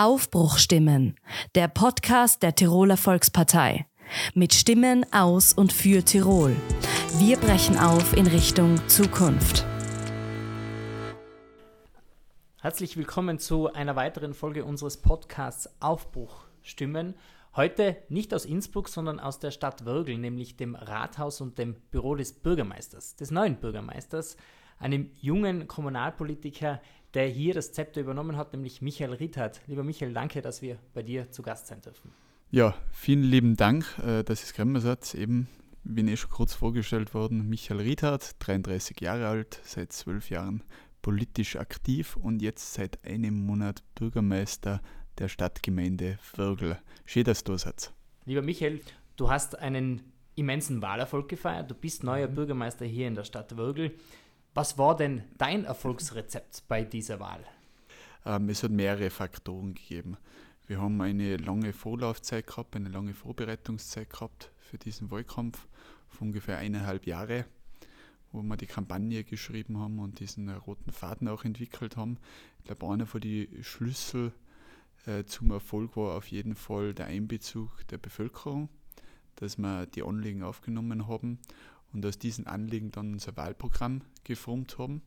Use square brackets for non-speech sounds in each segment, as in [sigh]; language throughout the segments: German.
Aufbruchstimmen, der Podcast der Tiroler Volkspartei. Mit Stimmen aus und für Tirol. Wir brechen auf in Richtung Zukunft. Herzlich willkommen zu einer weiteren Folge unseres Podcasts Aufbruchstimmen. Heute nicht aus Innsbruck, sondern aus der Stadt Würgl, nämlich dem Rathaus und dem Büro des Bürgermeisters, des neuen Bürgermeisters, einem jungen Kommunalpolitiker, der hier das Zepter übernommen hat, nämlich Michael Riethardt. Lieber Michael, danke, dass wir bei dir zu Gast sein dürfen. Ja, vielen lieben Dank, äh, es gekommen seid. Eben, bin eh schon kurz vorgestellt worden, Michael Riethardt, 33 Jahre alt, seit zwölf Jahren politisch aktiv und jetzt seit einem Monat Bürgermeister der Stadtgemeinde Würgl. Schön, dass du da seid. Lieber Michael, du hast einen immensen Wahlerfolg gefeiert. Du bist neuer mhm. Bürgermeister hier in der Stadt Würgl. Was war denn dein Erfolgsrezept bei dieser Wahl? Ähm, es hat mehrere Faktoren gegeben. Wir haben eine lange Vorlaufzeit gehabt, eine lange Vorbereitungszeit gehabt für diesen Wahlkampf von ungefähr eineinhalb Jahre, wo wir die Kampagne geschrieben haben und diesen roten Faden auch entwickelt haben. Ich glaube, einer von den Schlüssel äh, zum Erfolg war auf jeden Fall der Einbezug der Bevölkerung, dass wir die Anliegen aufgenommen haben und aus diesen Anliegen dann unser Wahlprogramm geformt haben.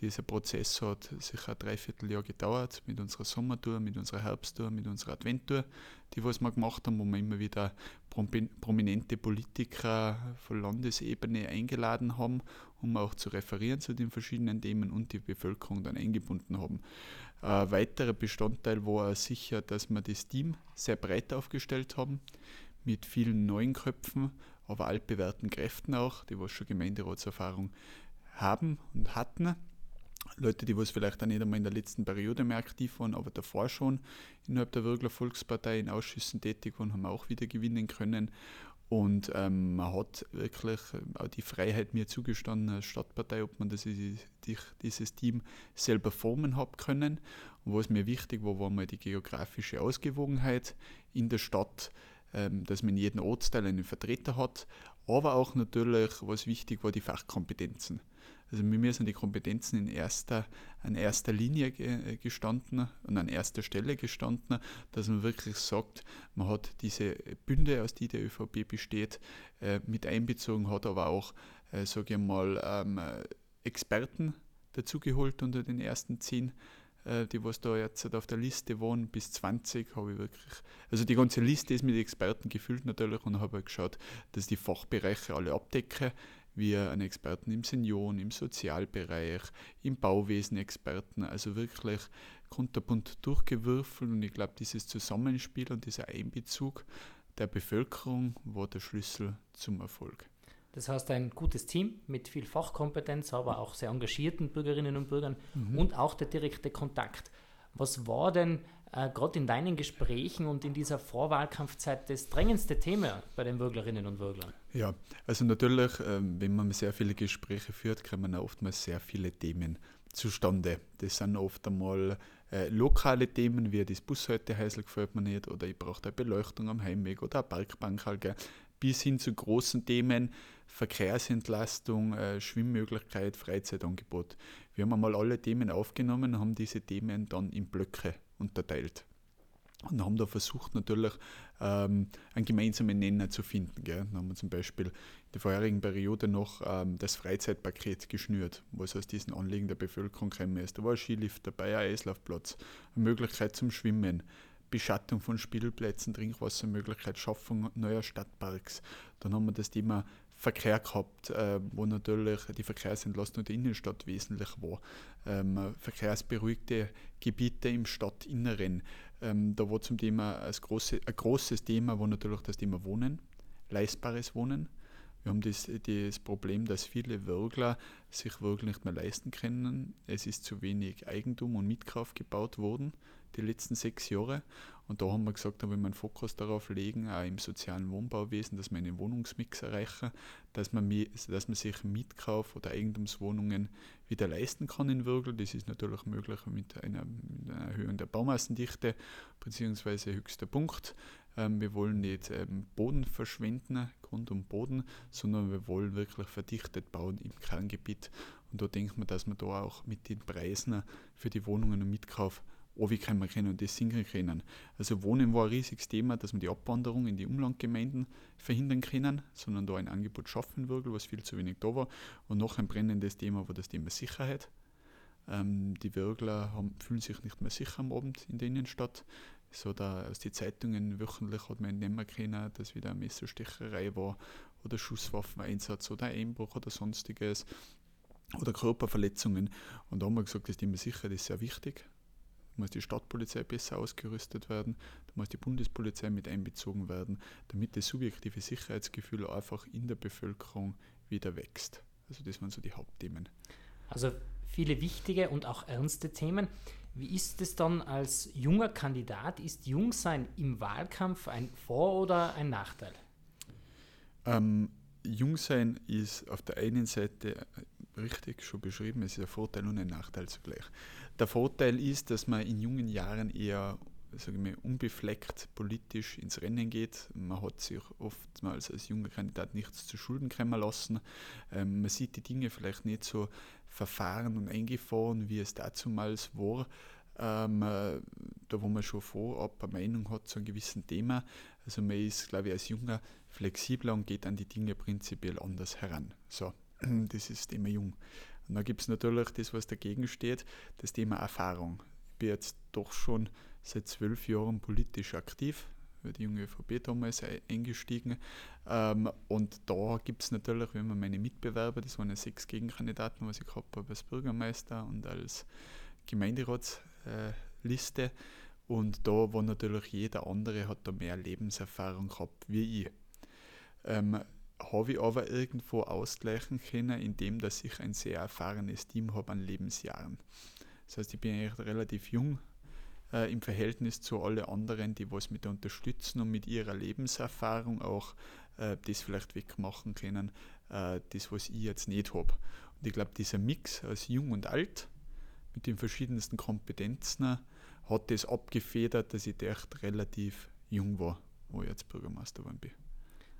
Dieser Prozess hat sicher ein Dreivierteljahr gedauert mit unserer Sommertour, mit unserer Herbsttour, mit unserer Adventtour, die was wir gemacht haben, wo wir immer wieder prominente Politiker von Landesebene eingeladen haben, um auch zu referieren zu den verschiedenen Themen und die Bevölkerung dann eingebunden haben. Ein weiterer Bestandteil war sicher, dass wir das Team sehr breit aufgestellt haben, mit vielen neuen Köpfen, aber altbewährten Kräften auch, die was schon Gemeinderatserfahrung haben und hatten. Leute, die was vielleicht auch nicht einmal in der letzten Periode mehr aktiv waren, aber davor schon innerhalb der Würgler Volkspartei in Ausschüssen tätig waren, haben auch wieder gewinnen können. Und ähm, man hat wirklich auch die Freiheit mir zugestanden als Stadtpartei, ob man das, dieses Team selber formen hat können. Und was mir wichtig war, war mal die geografische Ausgewogenheit in der Stadt dass man in jedem Ortsteil einen Vertreter hat, aber auch natürlich, was wichtig war, die Fachkompetenzen. Also mir sind die Kompetenzen in erster, an erster Linie äh, gestanden und an erster Stelle gestanden, dass man wirklich sagt, man hat diese Bünde, aus die der ÖVP besteht, äh, mit einbezogen, hat aber auch, äh, sage ich mal, ähm, Experten dazugeholt unter den ersten zehn äh, die was da jetzt auf der Liste waren, bis 20 habe ich wirklich, also die ganze Liste ist mit Experten gefüllt natürlich und habe halt geschaut, dass die Fachbereiche alle abdecke, wie einen Experten im Senioren, im Sozialbereich, im Bauwesen Experten, also wirklich kunterbunt durchgewürfelt und ich glaube, dieses Zusammenspiel und dieser Einbezug der Bevölkerung war der Schlüssel zum Erfolg. Das heißt, ein gutes Team mit viel Fachkompetenz, aber auch sehr engagierten Bürgerinnen und Bürgern mhm. und auch der direkte Kontakt. Was war denn äh, gerade in deinen Gesprächen und in dieser Vorwahlkampfzeit das drängendste Thema bei den Bürgerinnen und Bürgern? Ja, also natürlich, äh, wenn man sehr viele Gespräche führt, kommen oftmals sehr viele Themen zustande. Das sind oft einmal äh, lokale Themen, wie das Bushaltehäusl gefällt mir nicht oder ich brauche eine Beleuchtung am Heimweg oder eine Parkbank, halt, bis hin zu großen Themen, Verkehrsentlastung, äh, Schwimmmöglichkeit, Freizeitangebot. Wir haben einmal alle Themen aufgenommen haben diese Themen dann in Blöcke unterteilt. Und haben da versucht natürlich ähm, einen gemeinsamen Nenner zu finden. Gell. Dann haben wir zum Beispiel in der vorherigen Periode noch ähm, das Freizeitpaket geschnürt, was aus diesen Anliegen der Bevölkerung ist. Da war ein Skilift dabei, ein Eislaufplatz, eine Möglichkeit zum Schwimmen, Beschattung von Spielplätzen, Trinkwassermöglichkeit, Schaffung neuer Stadtparks. Dann haben wir das Thema Verkehr gehabt, äh, wo natürlich die Verkehrsentlastung der Innenstadt wesentlich war. Ähm, verkehrsberuhigte Gebiete im Stadtinneren. Ähm, da war zum Thema als große, ein großes Thema war natürlich das Thema Wohnen, leistbares Wohnen. Wir haben das, das Problem, dass viele Würgler sich wirklich nicht mehr leisten können. Es ist zu wenig Eigentum und Mitkauf gebaut worden die letzten sechs Jahre. Und da haben wir gesagt, da wir einen Fokus darauf legen, auch im sozialen Wohnbauwesen, dass wir einen Wohnungsmix erreichen, dass man, dass man sich Mietkauf- oder Eigentumswohnungen wieder leisten kann in Würgel. Das ist natürlich möglich mit einer, mit einer Erhöhung der Baumassendichte bzw. höchster Punkt. Ähm, wir wollen nicht ähm, Boden verschwenden, Grund und Boden, sondern wir wollen wirklich verdichtet bauen im Kerngebiet. Und da denkt man, dass man da auch mit den Preisen für die Wohnungen und Mitkauf kommen können und das sinken können. Also Wohnen war ein riesiges Thema, dass wir die Abwanderung in die Umlandgemeinden verhindern können, sondern da ein Angebot schaffen würde, was viel zu wenig da war. Und noch ein brennendes Thema war das Thema Sicherheit. Ähm, die Würgler haben, fühlen sich nicht mehr sicher am Abend in der Innenstadt. So da aus den Zeitungen wöchentlich hat man entnehmen können, dass wieder eine Messerstecherei war oder Schusswaffeneinsatz oder Einbruch oder sonstiges oder Körperverletzungen. Und da haben wir gesagt, das Thema Sicherheit ist sehr wichtig. Da muss die Stadtpolizei besser ausgerüstet werden, da muss die Bundespolizei mit einbezogen werden, damit das subjektive Sicherheitsgefühl einfach in der Bevölkerung wieder wächst. Also das waren so die Hauptthemen. Also viele wichtige und auch ernste Themen. Wie ist es dann als junger Kandidat? Ist Jungsein im Wahlkampf ein Vor- oder ein Nachteil? Ähm, Jungsein ist auf der einen Seite richtig schon beschrieben, es ist ein Vorteil und ein Nachteil zugleich. Der Vorteil ist, dass man in jungen Jahren eher sage ich mal, unbefleckt politisch ins Rennen geht. Man hat sich oftmals als junger Kandidat nichts zu Schulden kommen lassen. Ähm, man sieht die Dinge vielleicht nicht so verfahren und eingefahren, wie es dazumals war. Ähm, äh, da wo man schon vorab eine Meinung hat zu einem gewissen Thema. Also man ist, glaube ich, als Junger flexibler und geht an die Dinge prinzipiell anders heran. So, [clears throat] das ist das Thema Jung. Und dann gibt es natürlich das, was dagegen steht, das Thema Erfahrung. Ich bin jetzt doch schon seit zwölf Jahren politisch aktiv, bei die junge ÖVP damals eingestiegen. Ähm, und da gibt es natürlich, wenn man meine Mitbewerber, das waren ja sechs Gegenkandidaten, was ich gehabt habe als Bürgermeister und als Gemeinderatsliste. Äh, und da war natürlich jeder andere, hat da mehr Lebenserfahrung gehabt wie ich. Ähm, habe ich aber irgendwo ausgleichen können, indem dass ich ein sehr erfahrenes Team habe an Lebensjahren. Das heißt, ich bin eigentlich relativ jung äh, im Verhältnis zu allen anderen, die was mit unterstützen und mit ihrer Lebenserfahrung auch äh, das vielleicht wegmachen können, äh, das was ich jetzt nicht habe. Und ich glaube, dieser Mix aus jung und alt mit den verschiedensten Kompetenzen hat das abgefedert, dass ich echt relativ jung war, wo ich jetzt Bürgermeister geworden bin.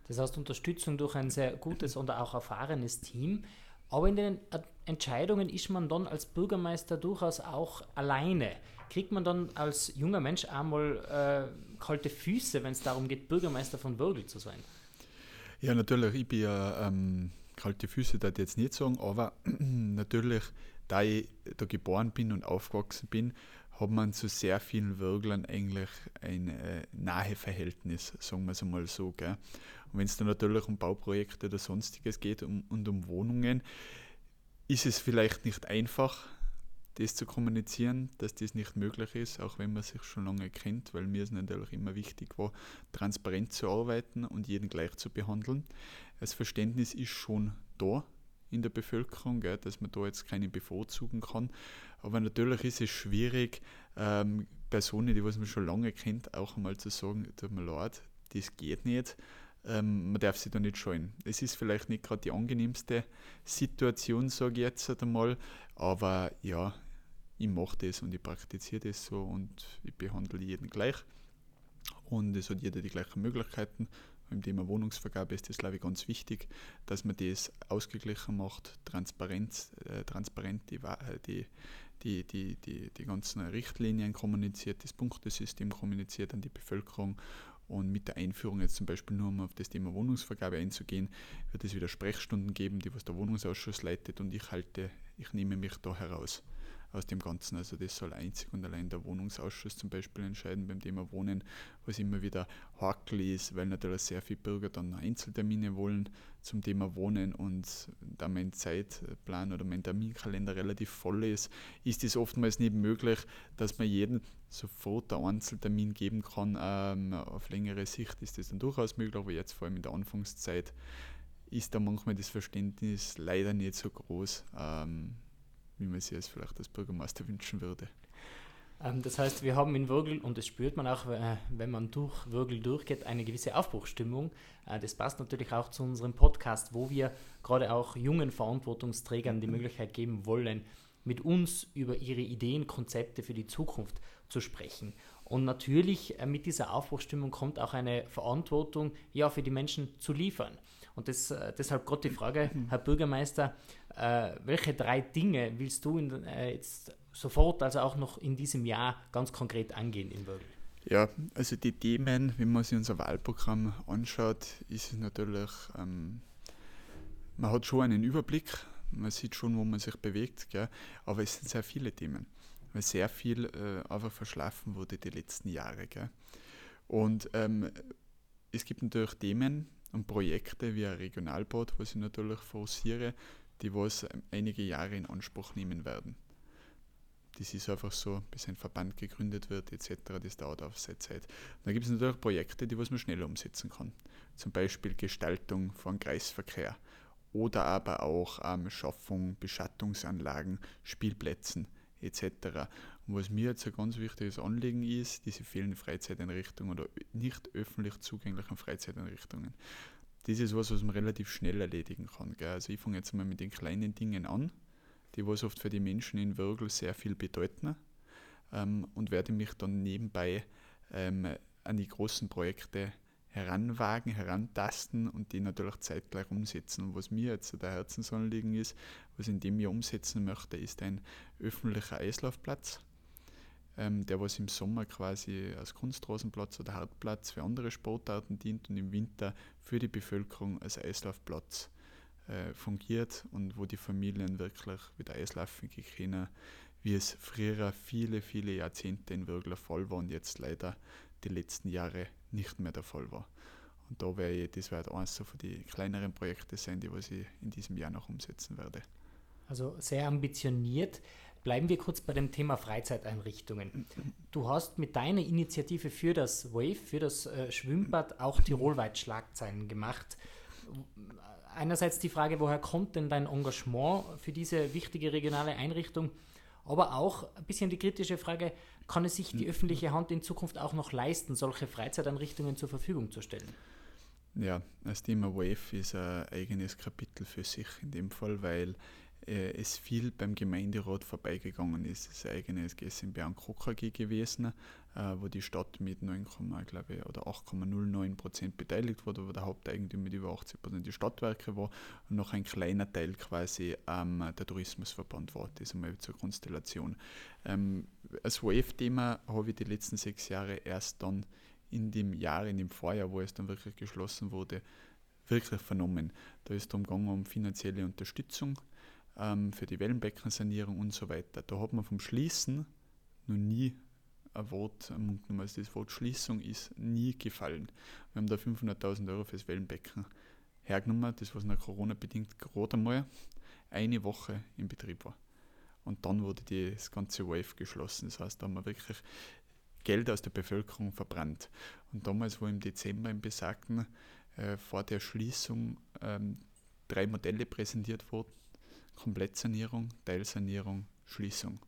Das heißt Unterstützung durch ein sehr gutes und auch erfahrenes Team. Aber in den Entscheidungen ist man dann als Bürgermeister durchaus auch alleine. Kriegt man dann als junger Mensch einmal äh, kalte Füße, wenn es darum geht, Bürgermeister von Würgel zu sein? Ja, natürlich. Ich bin ja ähm, kalte Füße, da ich jetzt nicht sagen, aber [clears throat] natürlich, da ich da geboren bin und aufgewachsen bin, hat man zu sehr vielen Würglern eigentlich ein äh, nahe Verhältnis, sagen wir es einmal so. Gell? Und wenn es dann natürlich um Bauprojekte oder sonstiges geht um, und um Wohnungen, ist es vielleicht nicht einfach, das zu kommunizieren, dass das nicht möglich ist, auch wenn man sich schon lange kennt, weil mir es natürlich immer wichtig war, transparent zu arbeiten und jeden gleich zu behandeln. Das Verständnis ist schon da in der Bevölkerung, gell, dass man da jetzt keine bevorzugen kann. Aber natürlich ist es schwierig, ähm, Personen, die was man schon lange kennt, auch einmal zu sagen, tut mir leid, das geht nicht ähm, man darf sich da nicht scheuen. Es ist vielleicht nicht gerade die angenehmste Situation, sage ich jetzt einmal, aber ja, ich mache das und ich praktiziere das so und ich behandle jeden gleich. Und es hat jeder die gleichen Möglichkeiten. Beim Thema Wohnungsvergabe ist das, glaube ich, ganz wichtig, dass man das ausgeglichen macht, transparent, äh, transparent die, die, die, die, die, die ganzen Richtlinien kommuniziert, das Punktesystem kommuniziert an die Bevölkerung. Und mit der Einführung jetzt zum Beispiel nur um auf das Thema Wohnungsvergabe einzugehen, wird es wieder Sprechstunden geben, die was der Wohnungsausschuss leitet. Und ich halte, ich nehme mich da heraus aus dem Ganzen. Also das soll einzig und allein der Wohnungsausschuss zum Beispiel entscheiden beim Thema Wohnen, was immer wieder hakel ist, weil natürlich sehr viele Bürger dann Einzeltermine wollen zum Thema Wohnen und da mein Zeitplan oder mein Terminkalender relativ voll ist, ist es oftmals nicht möglich, dass man jeden sofort einen Einzeltermin geben kann. Ähm, auf längere Sicht ist das dann durchaus möglich, aber jetzt vor allem in der Anfangszeit ist da manchmal das Verständnis leider nicht so groß. Ähm, wie man sich es vielleicht als Bürgermeister wünschen würde. Ähm, das heißt, wir haben in Würgel, und das spürt man auch, äh, wenn man durch Würgel durchgeht, eine gewisse Aufbruchsstimmung. Äh, das passt natürlich auch zu unserem Podcast, wo wir gerade auch jungen Verantwortungsträgern die Möglichkeit geben wollen, mit uns über ihre Ideen, Konzepte für die Zukunft zu sprechen. Und natürlich äh, mit dieser Aufbruchsstimmung kommt auch eine Verantwortung, ja, für die Menschen zu liefern. Und das, deshalb gerade die Frage, Herr Bürgermeister, äh, welche drei Dinge willst du in, äh, jetzt sofort, also auch noch in diesem Jahr ganz konkret angehen in Würgel? Ja, also die Themen, wenn man sich unser Wahlprogramm anschaut, ist es natürlich, ähm, man hat schon einen Überblick, man sieht schon, wo man sich bewegt, gell? aber es sind sehr viele Themen, weil sehr viel äh, einfach verschlafen wurde die letzten Jahre. Gell? Und ähm, es gibt natürlich Themen und Projekte wie ein Regionalbad, was ich natürlich forciere, die was einige Jahre in Anspruch nehmen werden. Das ist einfach so, bis ein Verband gegründet wird etc., das dauert auf seine Zeit. Dann gibt es natürlich Projekte, die was man schneller umsetzen kann. Zum Beispiel Gestaltung von Kreisverkehr oder aber auch ähm, Schaffung Beschattungsanlagen, Spielplätzen etc. Und was mir jetzt ein ganz wichtiges Anliegen ist, diese fehlende Freizeiteinrichtungen oder nicht öffentlich zugänglichen Freizeiteinrichtungen. Das ist was, was man relativ schnell erledigen kann. Gell? Also ich fange jetzt mal mit den kleinen Dingen an die was oft für die Menschen in Würgel sehr viel bedeuten ähm, und werde mich dann nebenbei ähm, an die großen Projekte heranwagen, herantasten und die natürlich zeitgleich umsetzen. Und was mir jetzt der Herzensanliegen ist, was ich in dem Jahr umsetzen möchte, ist ein öffentlicher Eislaufplatz, ähm, der was im Sommer quasi als Kunstrasenplatz oder Hartplatz für andere Sportarten dient und im Winter für die Bevölkerung als Eislaufplatz äh, fungiert und wo die Familien wirklich wieder Eislaufen können, wie es früher viele, viele Jahrzehnte in Würgler Fall war und jetzt leider die letzten Jahre nicht mehr der Fall war. Und da wäre das wird eines so von den kleineren Projekte sein, die was ich in diesem Jahr noch umsetzen werde. Also sehr ambitioniert. Bleiben wir kurz bei dem Thema Freizeiteinrichtungen. [clears throat] Du hast mit deiner Initiative für das WAVE, für das äh, Schwimmbad, [clears throat] auch tirolweit Schlagzeilen gemacht einerseits die Frage, woher kommt denn dein Engagement für diese wichtige regionale Einrichtung? Aber auch ein bisschen die kritische Frage, kann es sich die hm. öffentliche Hand in Zukunft auch noch leisten, solche Freizeiteinrichtungen zur Verfügung zu stellen? Ja, das Thema Wave ist ein eigenes Kapitel für sich in dem Fall, weil es viel beim Gemeinderat vorbeigegangen ist. Es ist ein eigenes GmbH und KG gewesen, äh, wo die Stadt mit 9, glaube ich, oder 8,09 Prozent beteiligt wurde, wo der Haupteigentümer mit über 80 Prozent die Stadtwerke war und noch ein kleiner Teil quasi ähm, der Tourismusverband war. Das einmal zur Konstellation. Ähm, als WAVE-Thema habe ich die letzten sechs Jahre erst dann in dem Jahr, in dem Vorjahr, wo es dann wirklich geschlossen wurde, wirklich vernommen. Da ist es darum gegangen um finanzielle Unterstützung ähm, für die Wellenbeckensanierung und so weiter. Da hat man vom Schließen noch nie ein Wort. Also das Wort Schließung ist nie gefallen. Wir haben da 500.000 Euro fürs Wellenbecken hergenommen, das was nach Corona bedingt gerade einmal eine Woche in Betrieb war. Und dann wurde das ganze Wave geschlossen. Das heißt, da haben wir wirklich Geld aus der Bevölkerung verbrannt. Und damals, wo im Dezember im besagten äh, vor der Schließung ähm, drei Modelle präsentiert wurden, Komplettsanierung, Teilsanierung, Schließung.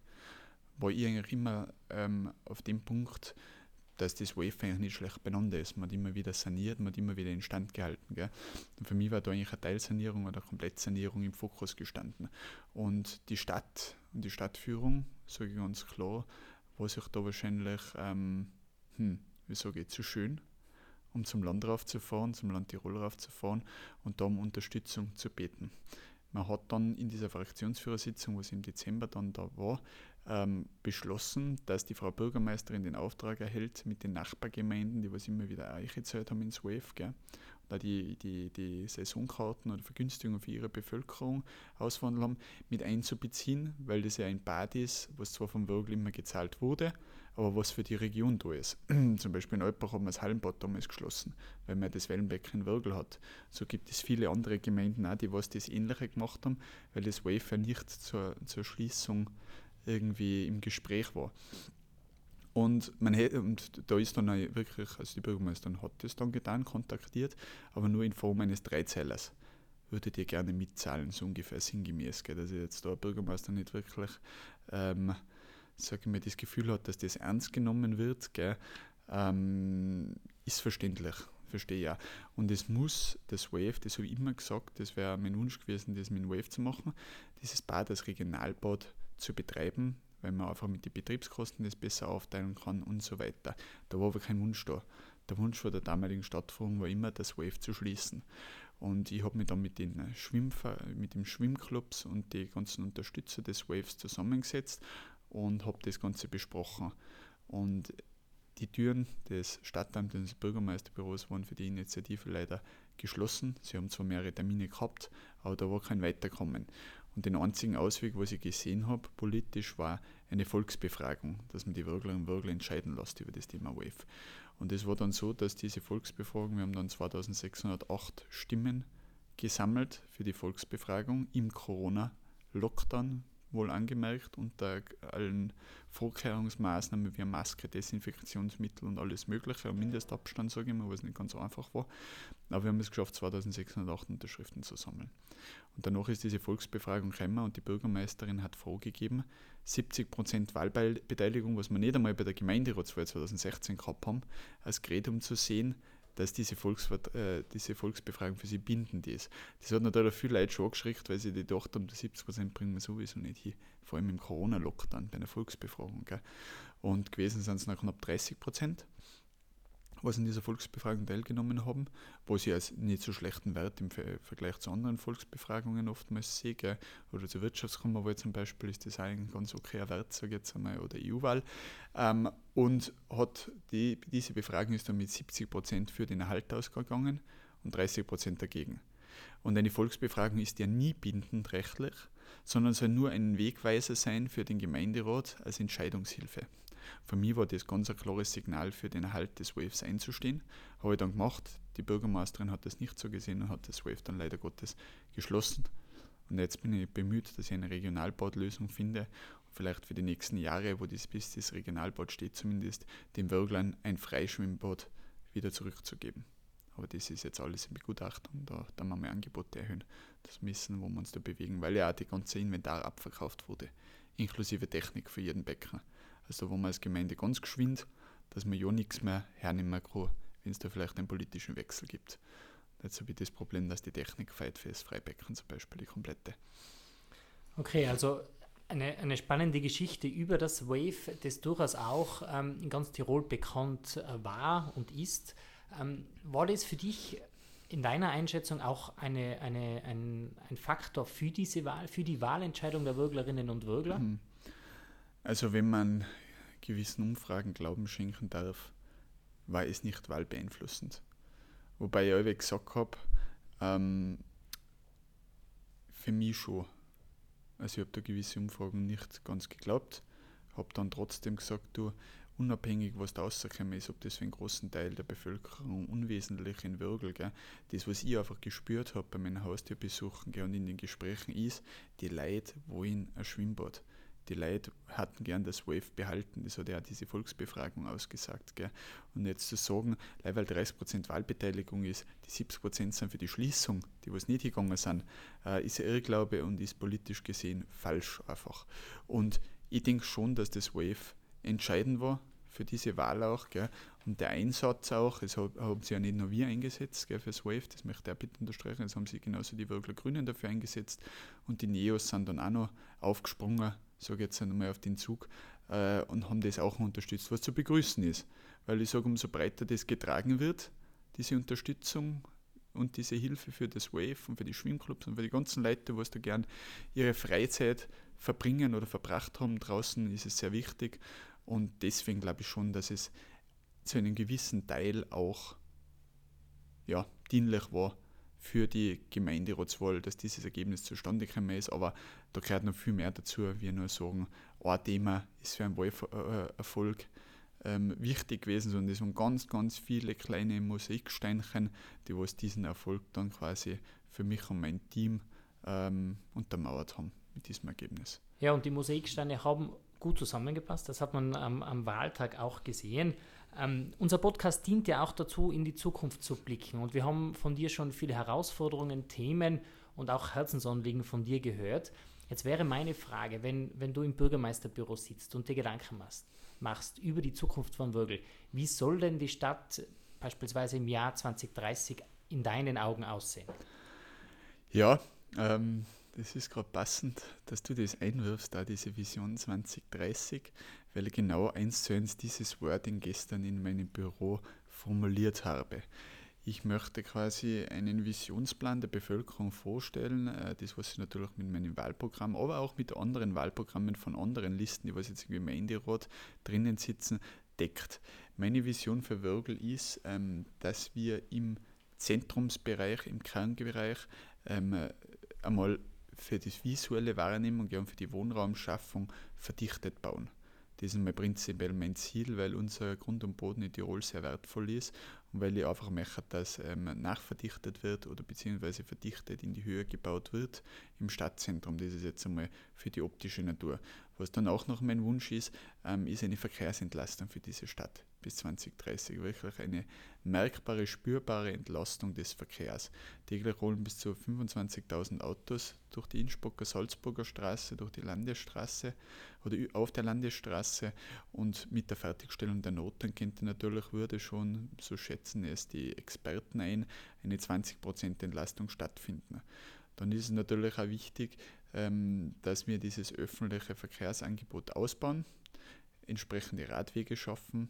War ich eigentlich immer ähm, auf dem Punkt, dass das Wave eigentlich nicht schlecht beieinander ist. Man hat immer wieder saniert, man hat immer wieder instand gehalten. Gell? Und für mich war da eigentlich eine Teilsanierung oder Komplettsanierung im Fokus gestanden. Und die Stadt und die Stadtführung, sage ich ganz klar, war sich da wahrscheinlich, ähm, hm, wie sage ich, zu schön, um zum Land raufzufahren, zum Land Tirol raufzufahren und da um Unterstützung zu beten. Man hat dann in dieser Fraktionsführersitzung, was im Dezember dann da war, ähm, beschlossen, dass die Frau Bürgermeisterin den Auftrag erhält, mit den Nachbargemeinden, die was immer wieder eingezahlt haben ins gell, da die, die, die Saisonkarten oder Vergünstigungen für ihre Bevölkerung auswandern haben, mit einzubeziehen, weil das ja ein Bad ist, was zwar vom Würgel immer gezahlt wurde, aber was für die Region da ist. [clears throat] Zum Beispiel in Alpbach haben wir das Hallenbad damals geschlossen, weil man das Wellenbecken in Würgel hat. So gibt es viele andere Gemeinden auch, die was das Ähnliche gemacht haben, weil das Wafer nicht zur, zur Schließung irgendwie im Gespräch war. Und, man hätte, und da ist dann wirklich, also die Bürgermeisterin hat das dann getan, kontaktiert, aber nur in Form eines Dreizählers. Würdet ihr gerne mitzahlen, so ungefähr sinngemäß. Gell? Dass jetzt da Bürgermeister nicht wirklich ähm, sage mal, das Gefühl hat, dass das ernst genommen wird, gell, ähm, ist verständlich, verstehe auch. Und es muss das Wave, das habe ich immer gesagt, das wäre mein Wunsch gewesen, das mit dem Wave zu machen, dieses Bad als Regionalbad zu betreiben, weil man einfach mit den Betriebskosten das besser aufteilen kann und so weiter. Da war aber kein Wunsch da. Der Wunsch vor der damaligen Stadtführung war immer, das Wave zu schließen. Und ich habe mich dann mit den, Schwimmver mit den Schwimmclubs und den ganzen Unterstützer des Waves zusammengesetzt und habe das Ganze besprochen. Und die Türen des Stadtamts und des Bürgermeisterbüros waren für die Initiative leider geschlossen. Sie haben zwar mehrere Termine gehabt, aber da war kein Weiterkommen. Und den einzigen Ausweg, was ich gesehen habe, politisch, war eine Volksbefragung, dass man die Würglerinnen und Würgler entscheiden lässt über das Thema WAVE. Und es war dann so, dass diese Volksbefragung, wir haben dann 2608 Stimmen gesammelt für die Volksbefragung im Corona-Lockdown, wohl angemerkt, unter allen Vorkehrungsmaßnahmen wie Maske, Desinfektionsmittel und alles Mögliche, und Mindestabstand, sage ich mal, was nicht ganz einfach war. Aber wir haben es geschafft, 2608 Unterschriften zu sammeln. Und danach ist diese Volksbefragung gekommen und die Bürgermeisterin hat vorgegeben, 70% Wahlbeteiligung, was wir nicht einmal bei der Gemeinderatswahl 2016 gehabt haben, als Gerät, um zu sehen, dass diese, Volksvert äh, diese Volksbefragung für sie bindend ist. Das hat natürlich viele Leute schon angeschreckt, weil sie gedacht haben, die 70% bringen wir sowieso nicht hin. Vor allem im Corona-Lockdown bei einer Volksbefragung. Gell. Und gewesen sind es noch knapp 30% was in dieser Volksbefragung teilgenommen haben, was ich als nicht so schlechten Wert im Vergleich zu anderen Volksbefragungen oftmals sehe. Gell. Oder zur Wirtschaftskammerwahl zum Beispiel ist das ein ganz okayer Wert, sage ich jetzt einmal, oder EU-Wahl. Ähm, und hat die, diese Befragung ist dann mit 70 Prozent für den Erhalt ausgegangen und 30 Prozent dagegen. Und eine Volksbefragung ist ja nie bindend rechtlich, sondern soll nur ein Wegweiser sein für den Gemeinderat als Entscheidungshilfe. Für mich war das ganz ein klares Signal für den Erhalt des Waves einzustehen. Habe ich dann gemacht. Die Bürgermeisterin hat das nicht so gesehen und hat das Wave dann leider Gottes geschlossen. Und jetzt bin ich bemüht, dass ich eine Regionalbadlösung finde. vielleicht für die nächsten Jahre, wo das bis das Regionalbad steht, zumindest den Wörglern ein Freischwimmbad wieder zurückzugeben. Aber das ist jetzt alles in Begutachtung. Da, da wir Angebote erhöhen. Das wissen, wo wir uns da bewegen, weil ja auch die ganze Inventar abverkauft wurde, inklusive Technik für jeden Bäcker. Also wo man als Gemeinde ganz geschwind, dass man ja nichts mehr hernehmen kann, wenn es da vielleicht einen politischen Wechsel gibt. Jetzt habe ich das Problem, dass die Technik feit für das Freibecken zum Beispiel, die komplette. Okay, also eine, eine spannende Geschichte über das Wave, das durchaus auch ähm, in ganz Tirol bekannt äh, war und ist. Ähm, war das für dich in deiner Einschätzung auch eine, eine, ein, ein Faktor für diese Wahl, für die Wahlentscheidung der Würglerinnen und Würgler? Mhm. Also wenn man gewissen Umfragen Glauben schenken darf, war es nicht wahlbeeinflussend. Wobei ich auch gesagt habe, ähm, für mich schon. Also ich habe da gewisse Umfragen nicht ganz geglaubt, habe dann trotzdem gesagt, du, unabhängig was da rausgekommen ist, ob das für einen großen Teil der Bevölkerung unwesentlich in Würgel, gell, das, was ich einfach gespürt habe bei meinen Haustierbesuchen gell, und in den Gesprächen ist, die Leute wollen ein Schwimmbad die Leute hatten gern das Wave behalten. Das hat ja diese Volksbefragung ausgesagt. Gell. Und jetzt zu sagen, weil 30% Wahlbeteiligung ist, die 70% sind für die Schließung, die was nicht gegangen sind, äh, ist Irrglaube und ist politisch gesehen falsch einfach. Und ich denke schon, dass das Wave entscheidend war für diese Wahl auch. Gell. Und der Einsatz auch, das haben sie ja nicht nur wir eingesetzt gell, für das Wave, das möchte ich auch bitte unterstreichen, das haben sie genauso die Würgler Grünen dafür eingesetzt. Und die Neos sind dann auch noch aufgesprungen sage jetzt einmal auf den Zug, äh, und haben das auch unterstützt, was zu begrüßen ist. Weil ich sage, umso breiter das getragen wird, diese Unterstützung und diese Hilfe für das Wave und für die Schwimmclubs und für die ganzen Leute, die da gern ihre Freizeit verbringen oder verbracht haben draußen, ist es sehr wichtig. Und deswegen glaube ich schon, dass es zu einem gewissen Teil auch ja, dienlich war, für die Gemeinderatswahl, dass dieses Ergebnis zustande gekommen ist. Aber da gehört noch viel mehr dazu, wie nur sagen, ein Thema ist für einen Wahlerfolg ähm, wichtig gewesen, sondern es sind ganz, ganz viele kleine Mosaiksteinchen, die was diesen Erfolg dann quasi für mich und mein Team ähm, untermauert haben mit diesem Ergebnis. Ja, und die Mosaiksteine haben gut zusammengepasst. Das hat man am, am Wahltag auch gesehen. Ähm, unser Podcast dient ja auch dazu, in die Zukunft zu blicken. Und wir haben von dir schon viele Herausforderungen, Themen und auch Herzensanliegen von dir gehört. Jetzt wäre meine Frage, wenn, wenn du im Bürgermeisterbüro sitzt und dir Gedanken machst, machst über die Zukunft von Würgel, wie soll denn die Stadt beispielsweise im Jahr 2030 in deinen Augen aussehen? Ja, ähm, das ist gerade passend, dass du das einwirfst, da diese Vision 2030, weil ich genau eins zu eins dieses Wording gestern in meinem Büro formuliert habe. Ich möchte quasi einen Visionsplan der Bevölkerung vorstellen, äh, das was ich natürlich mit meinem Wahlprogramm, aber auch mit anderen Wahlprogrammen von anderen Listen, die was jetzt irgendwie im Handyrat drinnen sitzen, deckt. Meine Vision für Wörgl ist, ähm, dass wir im Zentrumsbereich, im Kernbereich ähm, einmal für die visuelle Wahrnehmung und für die Wohnraumschaffung verdichtet bauen. Das ist mal prinzipiell mein Ziel, weil unser Grund und Boden in Tirol sehr wertvoll ist und weil ich einfach möchte, dass ähm, nachverdichtet wird oder beziehungsweise verdichtet in die Höhe gebaut wird im Stadtzentrum. Das ist jetzt einmal für die optische Natur. Was dann auch noch mein Wunsch ist, ähm, ist eine Verkehrsentlastung für diese Stadt bis 2030 wirklich eine merkbare, spürbare Entlastung des Verkehrs. Täglich rollen bis zu 25.000 Autos durch die Innsbrucker Salzburger Straße, durch die Landesstraße oder auf der Landesstraße und mit der Fertigstellung der Notangente natürlich würde schon, so schätzen es die Experten ein, eine 20% Entlastung stattfinden. Dann ist es natürlich auch wichtig, ähm, dass wir dieses öffentliche Verkehrsangebot ausbauen, entsprechende Radwege schaffen,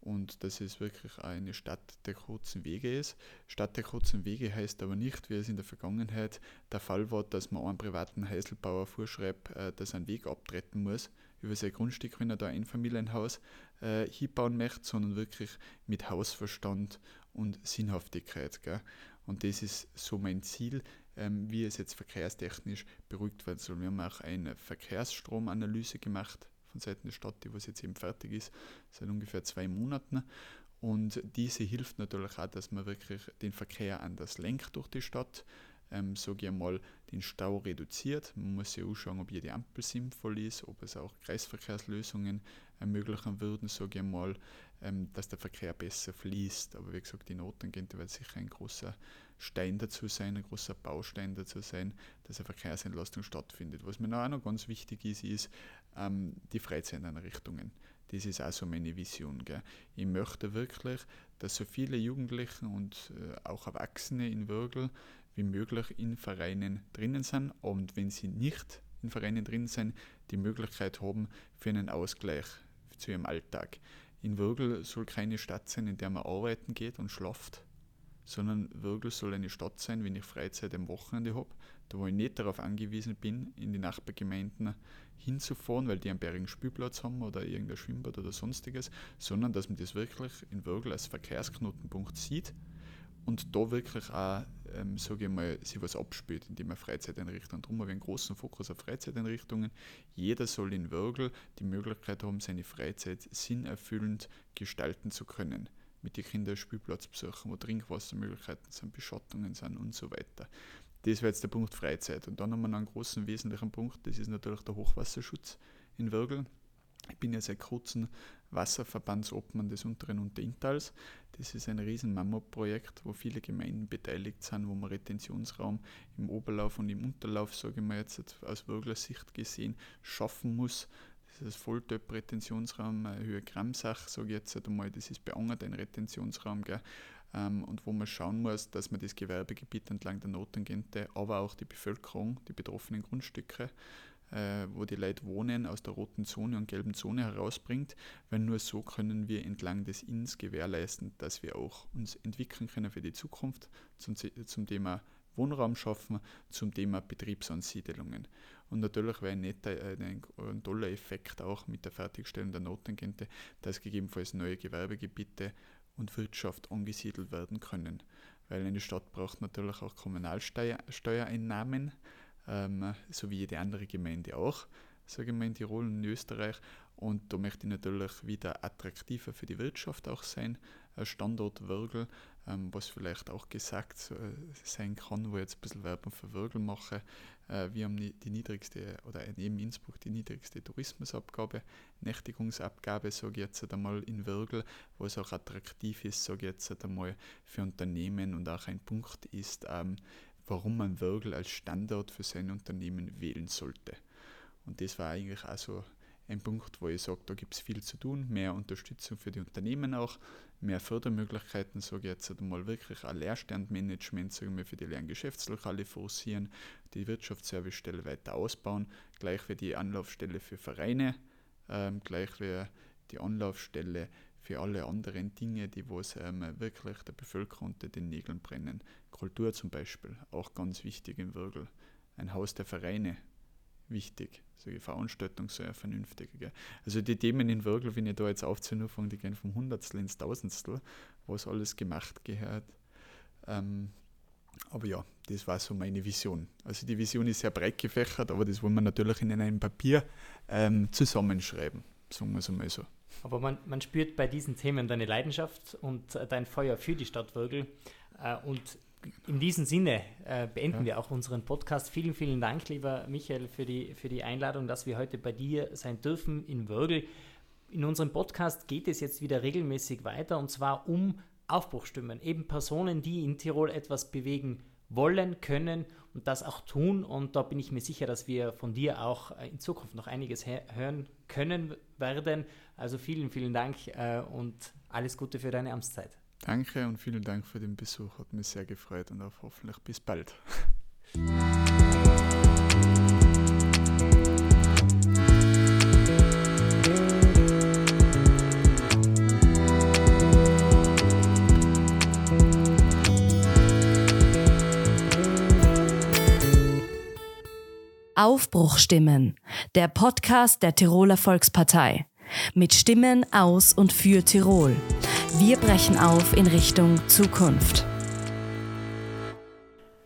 und dass es wirklich eine Stadt der kurzen Wege ist. Stadt der kurzen Wege heißt aber nicht, wie es in der Vergangenheit der Fall war, dass man einem privaten Heiselbauer vorschreibt, äh, dass er einen Weg abtreten muss über sein Grundstück, wenn er da ein Familienhaus äh, hinbauen möchte, sondern wirklich mit Hausverstand und Sinnhaftigkeit. Gell? Und das ist so mein Ziel, ähm, wie es jetzt verkehrstechnisch beruhigt werden soll. Wir haben auch eine Verkehrsstromanalyse gemacht von Seiten der Stadt, die was jetzt eben fertig ist, seit ungefähr zwei Monaten. Und diese hilft natürlich auch, dass man wirklich den Verkehr anders lenkt durch die Stadt, ähm, sage ich einmal, den Stau reduziert. Man muss sich anschauen, ob jede Ampel sinnvoll ist, ob es auch Kreisverkehrslösungen ermöglichen würden, sage ich einmal, ähm, dass der Verkehr besser fließt. Aber wie gesagt, die Notangente wird sicher ein großer Stein dazu sein, ein großer Baustein dazu sein, dass eine Verkehrsentlastung stattfindet. Was mir auch noch ganz wichtig ist, ist ähm, die Freizeiteinrichtungen. Das ist auch so meine Vision. Gell. Ich möchte wirklich, dass so viele Jugendliche und äh, auch Erwachsene in Würgel wie möglich in Vereinen drinnen sind und wenn sie nicht in Vereinen drin sind, die Möglichkeit haben für einen Ausgleich zu ihrem Alltag. In Würgel soll keine Stadt sein, in der man arbeiten geht und schlaft, sondern Würgel soll eine Stadt sein, wenn ich Freizeit am Wochenende habe, da wo ich nicht darauf angewiesen bin, in die Nachbargemeinden hinzufahren, weil die einen bärigen Spielplatz haben oder irgendein Schwimmbad oder sonstiges, sondern dass man das wirklich in Würgel als Verkehrsknotenpunkt sieht und da wirklich auch, ähm, sage ich mal, sich was abspielt, indem man Freizeiteinrichtungen. Darum haben wir einen großen Fokus auf Freizeiteinrichtungen. Jeder soll in Würgel die Möglichkeit haben, seine Freizeit sinnerfüllend gestalten zu können. Mit den Kindern Spielplatz besuchen, wo Trinkwassermöglichkeiten sind, Beschattungen sind und so weiter. Das wäre jetzt der Punkt Freizeit. Und dann haben wir noch einen großen wesentlichen Punkt, das ist natürlich der Hochwasserschutz in Würgel. Ich bin ja seit kurzem Wasserverbandsobmann des Unteren und Intals. Das ist ein riesen Mammutprojekt, wo viele Gemeinden beteiligt sind, wo man Retentionsraum im Oberlauf und im Unterlauf, sage ich mal jetzt aus Würgler Sicht gesehen, schaffen muss. Das ist Volltöp-Retentionsraum, Höhe Gramsach, sage ich jetzt einmal, das ist beangert, ein Retentionsraum, gell, ähm, und wo man schauen muss, dass man das Gewerbegebiet entlang der Notangente, aber auch die Bevölkerung, die betroffenen Grundstücke, äh, wo die Leute wohnen, aus der roten Zone und gelben Zone herausbringt, weil nur so können wir entlang des Inns gewährleisten, dass wir auch uns entwickeln können für die Zukunft zum, zum Thema Wohnraum schaffen, zum Thema Betriebsansiedelungen. Und natürlich wäre ein, netter, ein, ein toller Effekt auch mit der Fertigstellung der Notangente, dass gegebenenfalls neue Gewerbegebiete und Wirtschaft angesiedelt werden können. Weil eine Stadt braucht natürlich auch Kommunalsteuereinnahmen ähm, so wie jede andere Gemeinde auch, sage ich mal in Tirol und in Österreich. Und da möchte ich natürlich wieder attraktiver für die Wirtschaft auch sein, ein Standort Würgel, ähm, was vielleicht auch gesagt äh, sein kann, wo ich jetzt ein bisschen Werbung für Würgel mache. Äh, wir haben die niedrigste, oder neben Innsbruck die niedrigste Tourismusabgabe, Nächtigungsabgabe, sage ich jetzt einmal in Würgel, was auch attraktiv ist, sage ich jetzt einmal für Unternehmen und auch ein Punkt ist, ähm, warum man Wörgl als Standort für sein Unternehmen wählen sollte. Und das war eigentlich auch so ein Punkt, wo ich sage, da gibt es viel zu tun, mehr Unterstützung für die Unternehmen auch, mehr Fördermöglichkeiten, sage ich jetzt einmal wirklich ein Leerstandmanagement, sagen wir, für die leeren Geschäftslokale forcieren, die Wirtschaftsservicestelle weiter ausbauen, gleich wie die Anlaufstelle für Vereine, ähm, gleich wie die Anlaufstelle für alle anderen Dinge, die was ähm, wirklich der Bevölkerung unter den Nägeln brennen. Kultur zum Beispiel, auch ganz wichtig im Würgel. Ein Haus der Vereine, wichtig. So die Veranstaltung so eine vernünftige. Gell? Also die Themen in Würgel, wenn ich da jetzt aufzählen anfange, die gehen vom Hundertstel ins Tausendstel, was alles gemacht gehört. Ähm, aber ja, das war so meine Vision. Also die Vision ist sehr breit gefächert, aber das wollen wir natürlich in einem Papier ähm, zusammenschreiben, sagen wir es einmal so. Aber man, man spürt bei diesen Themen deine Leidenschaft und äh, dein Feuer für die Stadt Würgel. Äh, und in diesem Sinne äh, beenden ja. wir auch unseren Podcast. Vielen, vielen Dank, lieber Michael, für die, für die Einladung, dass wir heute bei dir sein dürfen in Würgel. In unserem Podcast geht es jetzt wieder regelmäßig weiter und zwar um Aufbruchstimmen, eben Personen, die in Tirol etwas bewegen wollen, können und das auch tun. Und da bin ich mir sicher, dass wir von dir auch äh, in Zukunft noch einiges hören können werden. Also vielen, vielen Dank äh, und alles Gute für deine Amtszeit. Danke und vielen Dank für den Besuch. Hat mich sehr gefreut und auf hoffentlich bis bald. [laughs] Aufbruchstimmen, der Podcast der Tiroler Volkspartei. Mit Stimmen aus und für Tirol. Wir brechen auf in Richtung Zukunft.